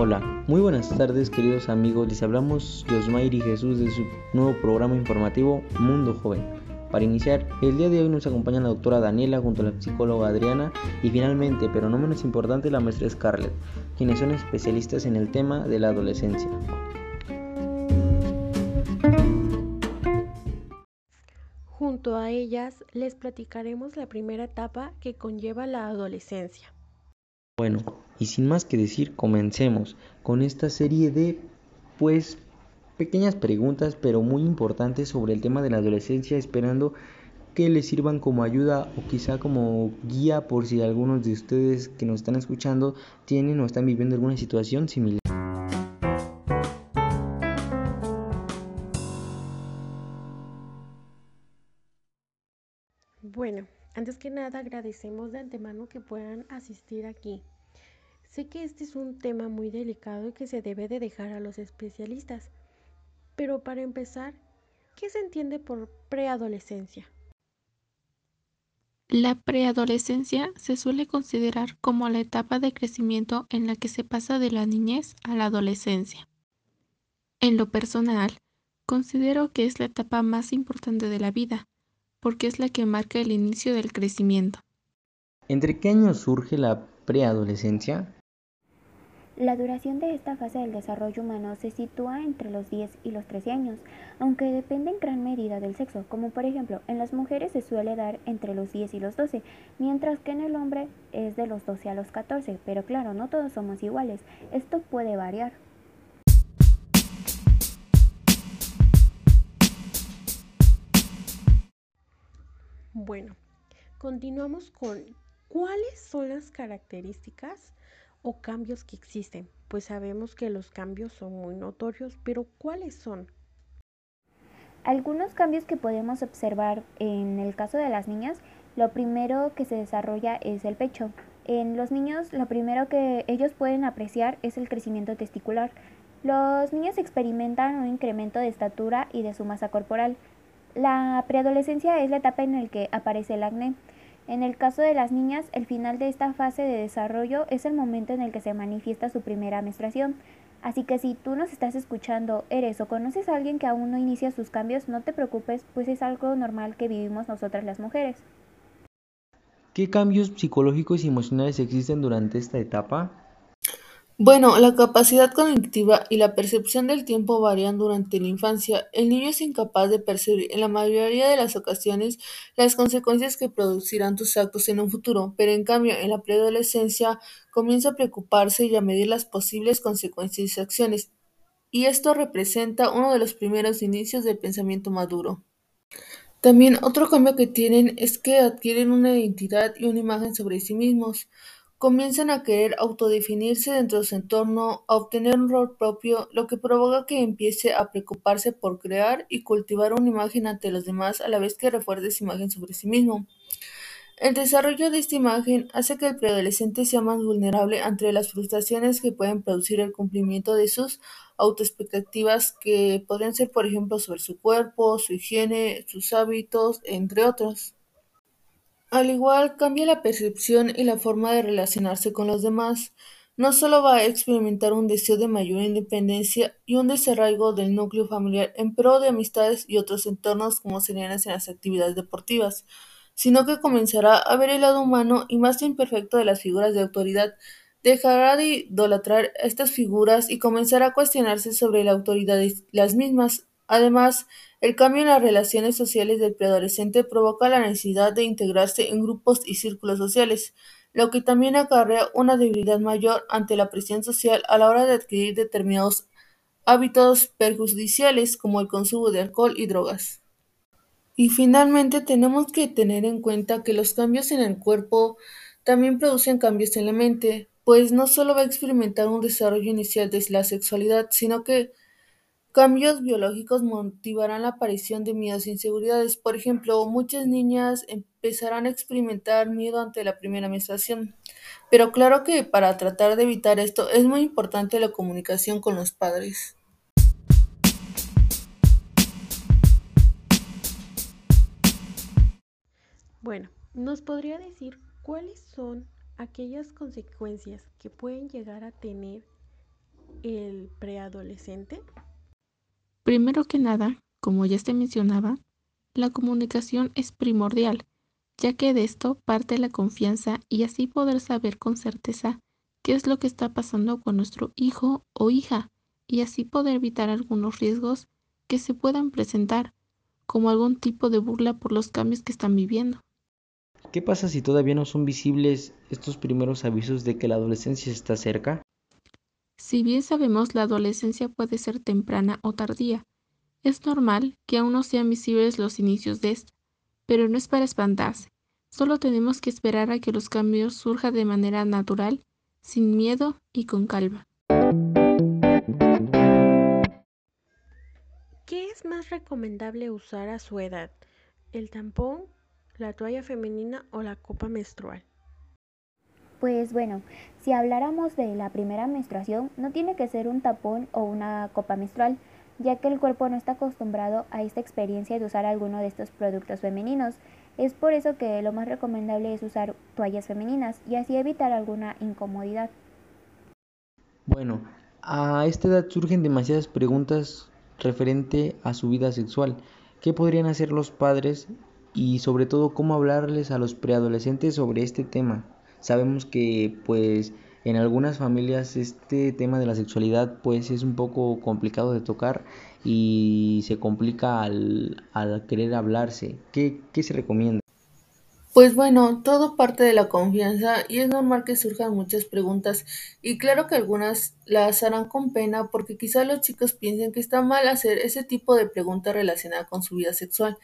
Hola, muy buenas tardes queridos amigos, les hablamos Josmair y Jesús de su nuevo programa informativo Mundo Joven. Para iniciar, el día de hoy nos acompaña la doctora Daniela junto a la psicóloga Adriana y finalmente, pero no menos importante, la maestra Scarlett, quienes son especialistas en el tema de la adolescencia. Junto a ellas les platicaremos la primera etapa que conlleva la adolescencia. Bueno, y sin más que decir, comencemos con esta serie de, pues, pequeñas preguntas, pero muy importantes sobre el tema de la adolescencia, esperando que les sirvan como ayuda o quizá como guía por si algunos de ustedes que nos están escuchando tienen o están viviendo alguna situación similar. Bueno, antes que nada agradecemos de antemano que puedan asistir aquí. Sé que este es un tema muy delicado y que se debe de dejar a los especialistas. Pero para empezar, ¿qué se entiende por preadolescencia? La preadolescencia se suele considerar como la etapa de crecimiento en la que se pasa de la niñez a la adolescencia. En lo personal, considero que es la etapa más importante de la vida, porque es la que marca el inicio del crecimiento. ¿Entre qué años surge la preadolescencia? La duración de esta fase del desarrollo humano se sitúa entre los 10 y los 13 años, aunque depende en gran medida del sexo, como por ejemplo en las mujeres se suele dar entre los 10 y los 12, mientras que en el hombre es de los 12 a los 14, pero claro, no todos somos iguales, esto puede variar. Bueno, continuamos con cuáles son las características o cambios que existen. Pues sabemos que los cambios son muy notorios, pero ¿cuáles son? Algunos cambios que podemos observar en el caso de las niñas, lo primero que se desarrolla es el pecho. En los niños, lo primero que ellos pueden apreciar es el crecimiento testicular. Los niños experimentan un incremento de estatura y de su masa corporal. La preadolescencia es la etapa en la que aparece el acné. En el caso de las niñas, el final de esta fase de desarrollo es el momento en el que se manifiesta su primera menstruación. Así que si tú nos estás escuchando, eres o conoces a alguien que aún no inicia sus cambios, no te preocupes, pues es algo normal que vivimos nosotras las mujeres. ¿Qué cambios psicológicos y emocionales existen durante esta etapa? Bueno, la capacidad cognitiva y la percepción del tiempo varían durante la infancia. El niño es incapaz de percibir en la mayoría de las ocasiones las consecuencias que producirán sus actos en un futuro, pero en cambio en la preadolescencia comienza a preocuparse y a medir las posibles consecuencias de sus acciones, y esto representa uno de los primeros inicios del pensamiento maduro. También otro cambio que tienen es que adquieren una identidad y una imagen sobre sí mismos. Comienzan a querer autodefinirse dentro de su entorno, a obtener un rol propio, lo que provoca que empiece a preocuparse por crear y cultivar una imagen ante los demás a la vez que refuerce su imagen sobre sí mismo. El desarrollo de esta imagen hace que el preadolescente sea más vulnerable ante las frustraciones que pueden producir el cumplimiento de sus autoexpectativas que podrían ser, por ejemplo, sobre su cuerpo, su higiene, sus hábitos, entre otros. Al igual, cambia la percepción y la forma de relacionarse con los demás. No solo va a experimentar un deseo de mayor independencia y un desarraigo del núcleo familiar en pro de amistades y otros entornos como serían en las actividades deportivas, sino que comenzará a ver el lado humano y más imperfecto de las figuras de autoridad, dejará de idolatrar estas figuras y comenzará a cuestionarse sobre la autoridad de las mismas. Además, el cambio en las relaciones sociales del preadolescente provoca la necesidad de integrarse en grupos y círculos sociales, lo que también acarrea una debilidad mayor ante la presión social a la hora de adquirir determinados hábitos perjudiciales como el consumo de alcohol y drogas. Y finalmente tenemos que tener en cuenta que los cambios en el cuerpo también producen cambios en la mente, pues no solo va a experimentar un desarrollo inicial de la sexualidad, sino que Cambios biológicos motivarán la aparición de miedos e inseguridades. Por ejemplo, muchas niñas empezarán a experimentar miedo ante la primera menstruación. Pero claro que para tratar de evitar esto es muy importante la comunicación con los padres. Bueno, ¿nos podría decir cuáles son aquellas consecuencias que pueden llegar a tener el preadolescente? Primero que nada, como ya se mencionaba, la comunicación es primordial, ya que de esto parte la confianza y así poder saber con certeza qué es lo que está pasando con nuestro hijo o hija y así poder evitar algunos riesgos que se puedan presentar, como algún tipo de burla por los cambios que están viviendo. ¿Qué pasa si todavía no son visibles estos primeros avisos de que la adolescencia está cerca? Si bien sabemos la adolescencia puede ser temprana o tardía, es normal que aún no sean visibles los inicios de esta, pero no es para espantarse. Solo tenemos que esperar a que los cambios surjan de manera natural, sin miedo y con calma. ¿Qué es más recomendable usar a su edad? ¿El tampón, la toalla femenina o la copa menstrual? Pues bueno, si habláramos de la primera menstruación, no tiene que ser un tapón o una copa menstrual, ya que el cuerpo no está acostumbrado a esta experiencia de usar alguno de estos productos femeninos. Es por eso que lo más recomendable es usar toallas femeninas y así evitar alguna incomodidad. Bueno, a esta edad surgen demasiadas preguntas referente a su vida sexual. ¿Qué podrían hacer los padres y sobre todo cómo hablarles a los preadolescentes sobre este tema? Sabemos que pues en algunas familias este tema de la sexualidad pues es un poco complicado de tocar y se complica al, al querer hablarse. ¿Qué, ¿Qué se recomienda? Pues bueno, todo parte de la confianza y es normal que surjan muchas preguntas y claro que algunas las harán con pena porque quizá los chicos piensen que está mal hacer ese tipo de preguntas relacionadas con su vida sexual,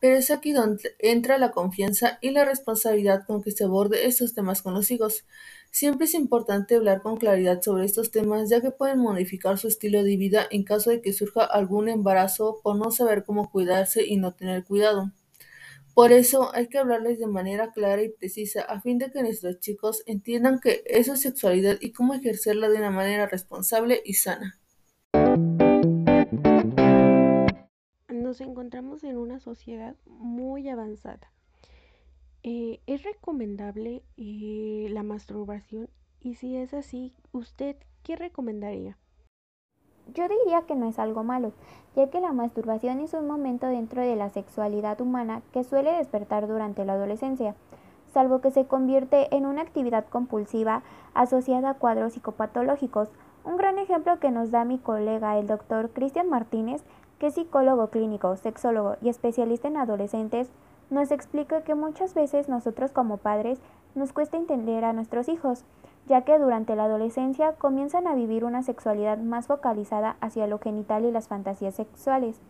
pero es aquí donde entra la confianza y la responsabilidad con que se aborde estos temas con los hijos. Siempre es importante hablar con claridad sobre estos temas ya que pueden modificar su estilo de vida en caso de que surja algún embarazo por no saber cómo cuidarse y no tener cuidado. Por eso hay que hablarles de manera clara y precisa a fin de que nuestros chicos entiendan qué es su sexualidad y cómo ejercerla de una manera responsable y sana. Nos encontramos en una sociedad muy avanzada eh, ¿Es recomendable eh, la masturbación? Y si es así, ¿usted qué recomendaría? Yo diría que no es algo malo, ya que la masturbación es un momento dentro de la sexualidad humana que suele despertar durante la adolescencia, salvo que se convierte en una actividad compulsiva asociada a cuadros psicopatológicos. Un gran ejemplo que nos da mi colega, el doctor Cristian Martínez, que psicólogo clínico, sexólogo y especialista en adolescentes, nos explica que muchas veces nosotros como padres nos cuesta entender a nuestros hijos, ya que durante la adolescencia comienzan a vivir una sexualidad más focalizada hacia lo genital y las fantasías sexuales.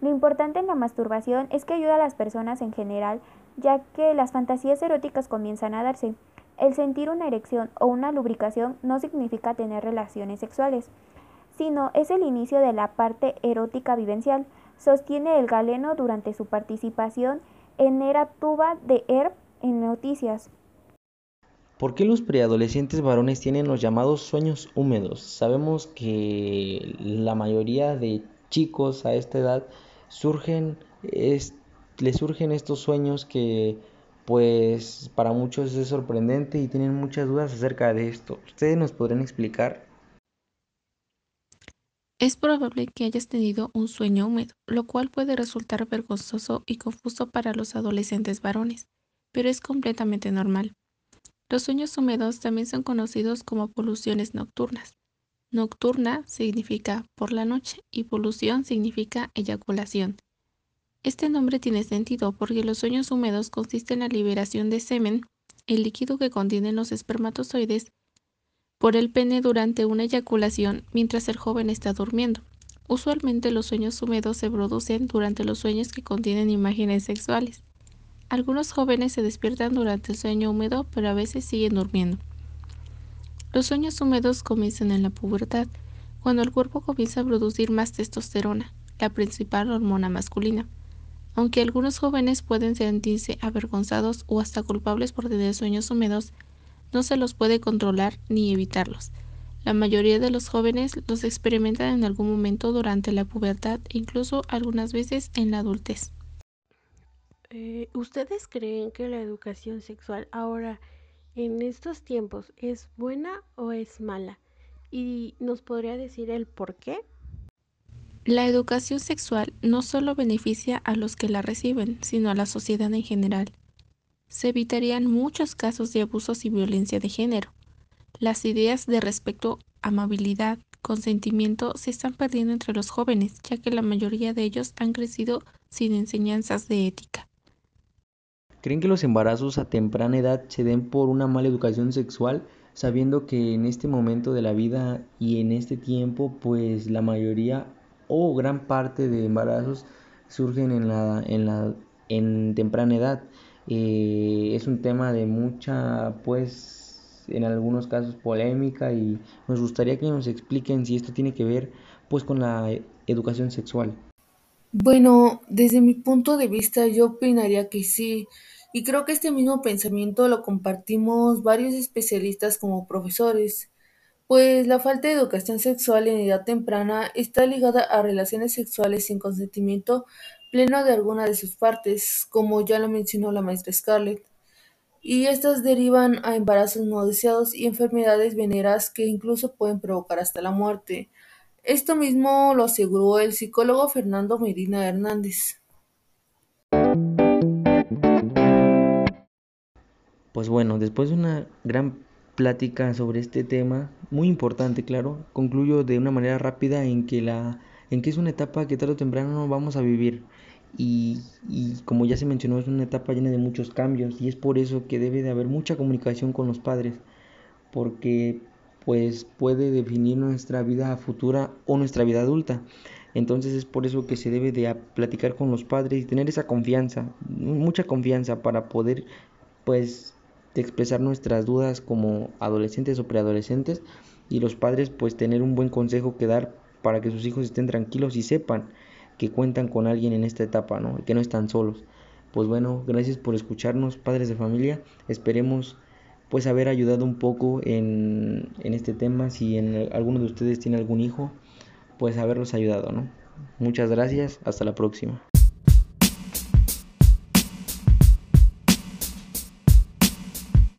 Lo importante en la masturbación es que ayuda a las personas en general, ya que las fantasías eróticas comienzan a darse. El sentir una erección o una lubricación no significa tener relaciones sexuales, sino es el inicio de la parte erótica vivencial, sostiene el galeno durante su participación en Era Tuba de Herb en Noticias. ¿Por qué los preadolescentes varones tienen los llamados sueños húmedos? Sabemos que la mayoría de chicos a esta edad surgen, es, les surgen estos sueños que pues para muchos es sorprendente y tienen muchas dudas acerca de esto. ¿Ustedes nos podrían explicar? Es probable que hayas tenido un sueño húmedo, lo cual puede resultar vergonzoso y confuso para los adolescentes varones, pero es completamente normal. Los sueños húmedos también son conocidos como poluciones nocturnas. Nocturna significa por la noche y polución significa eyaculación. Este nombre tiene sentido porque los sueños húmedos consisten en la liberación de semen, el líquido que contienen los espermatozoides, por el pene durante una eyaculación mientras el joven está durmiendo. Usualmente los sueños húmedos se producen durante los sueños que contienen imágenes sexuales. Algunos jóvenes se despiertan durante el sueño húmedo, pero a veces siguen durmiendo. Los sueños húmedos comienzan en la pubertad, cuando el cuerpo comienza a producir más testosterona, la principal hormona masculina. Aunque algunos jóvenes pueden sentirse avergonzados o hasta culpables por tener sueños húmedos, no se los puede controlar ni evitarlos. La mayoría de los jóvenes los experimentan en algún momento durante la pubertad e incluso algunas veces en la adultez. Eh, ¿Ustedes creen que la educación sexual ahora, en estos tiempos, es buena o es mala? ¿Y nos podría decir el por qué? La educación sexual no solo beneficia a los que la reciben, sino a la sociedad en general. Se evitarían muchos casos de abusos y violencia de género. Las ideas de respeto, amabilidad, consentimiento se están perdiendo entre los jóvenes, ya que la mayoría de ellos han crecido sin enseñanzas de ética. ¿Creen que los embarazos a temprana edad se den por una mala educación sexual, sabiendo que en este momento de la vida y en este tiempo, pues la mayoría o gran parte de embarazos surgen en la, en la en temprana edad? Es un tema de mucha, pues, en algunos casos polémica y nos gustaría que nos expliquen si esto tiene que ver, pues, con la educación sexual. Bueno, desde mi punto de vista yo opinaría que sí, y creo que este mismo pensamiento lo compartimos varios especialistas como profesores, pues la falta de educación sexual en edad temprana está ligada a relaciones sexuales sin consentimiento pleno de alguna de sus partes, como ya lo mencionó la maestra Scarlett, y estas derivan a embarazos no deseados y enfermedades veneras que incluso pueden provocar hasta la muerte. Esto mismo lo aseguró el psicólogo Fernando Medina Hernández. Pues bueno, después de una gran plática sobre este tema, muy importante, claro, concluyo de una manera rápida en que la en que es una etapa que tarde o temprano vamos a vivir. Y, y, como ya se mencionó es una etapa llena de muchos cambios y es por eso que debe de haber mucha comunicación con los padres porque pues puede definir nuestra vida futura o nuestra vida adulta. Entonces es por eso que se debe de platicar con los padres y tener esa confianza mucha confianza para poder pues expresar nuestras dudas como adolescentes o preadolescentes y los padres pues tener un buen consejo que dar para que sus hijos estén tranquilos y sepan que cuentan con alguien en esta etapa, ¿no? Que no están solos. Pues bueno, gracias por escucharnos, padres de familia. Esperemos pues haber ayudado un poco en, en este tema. Si alguno de ustedes tiene algún hijo, pues haberlos ayudado, ¿no? Muchas gracias, hasta la próxima.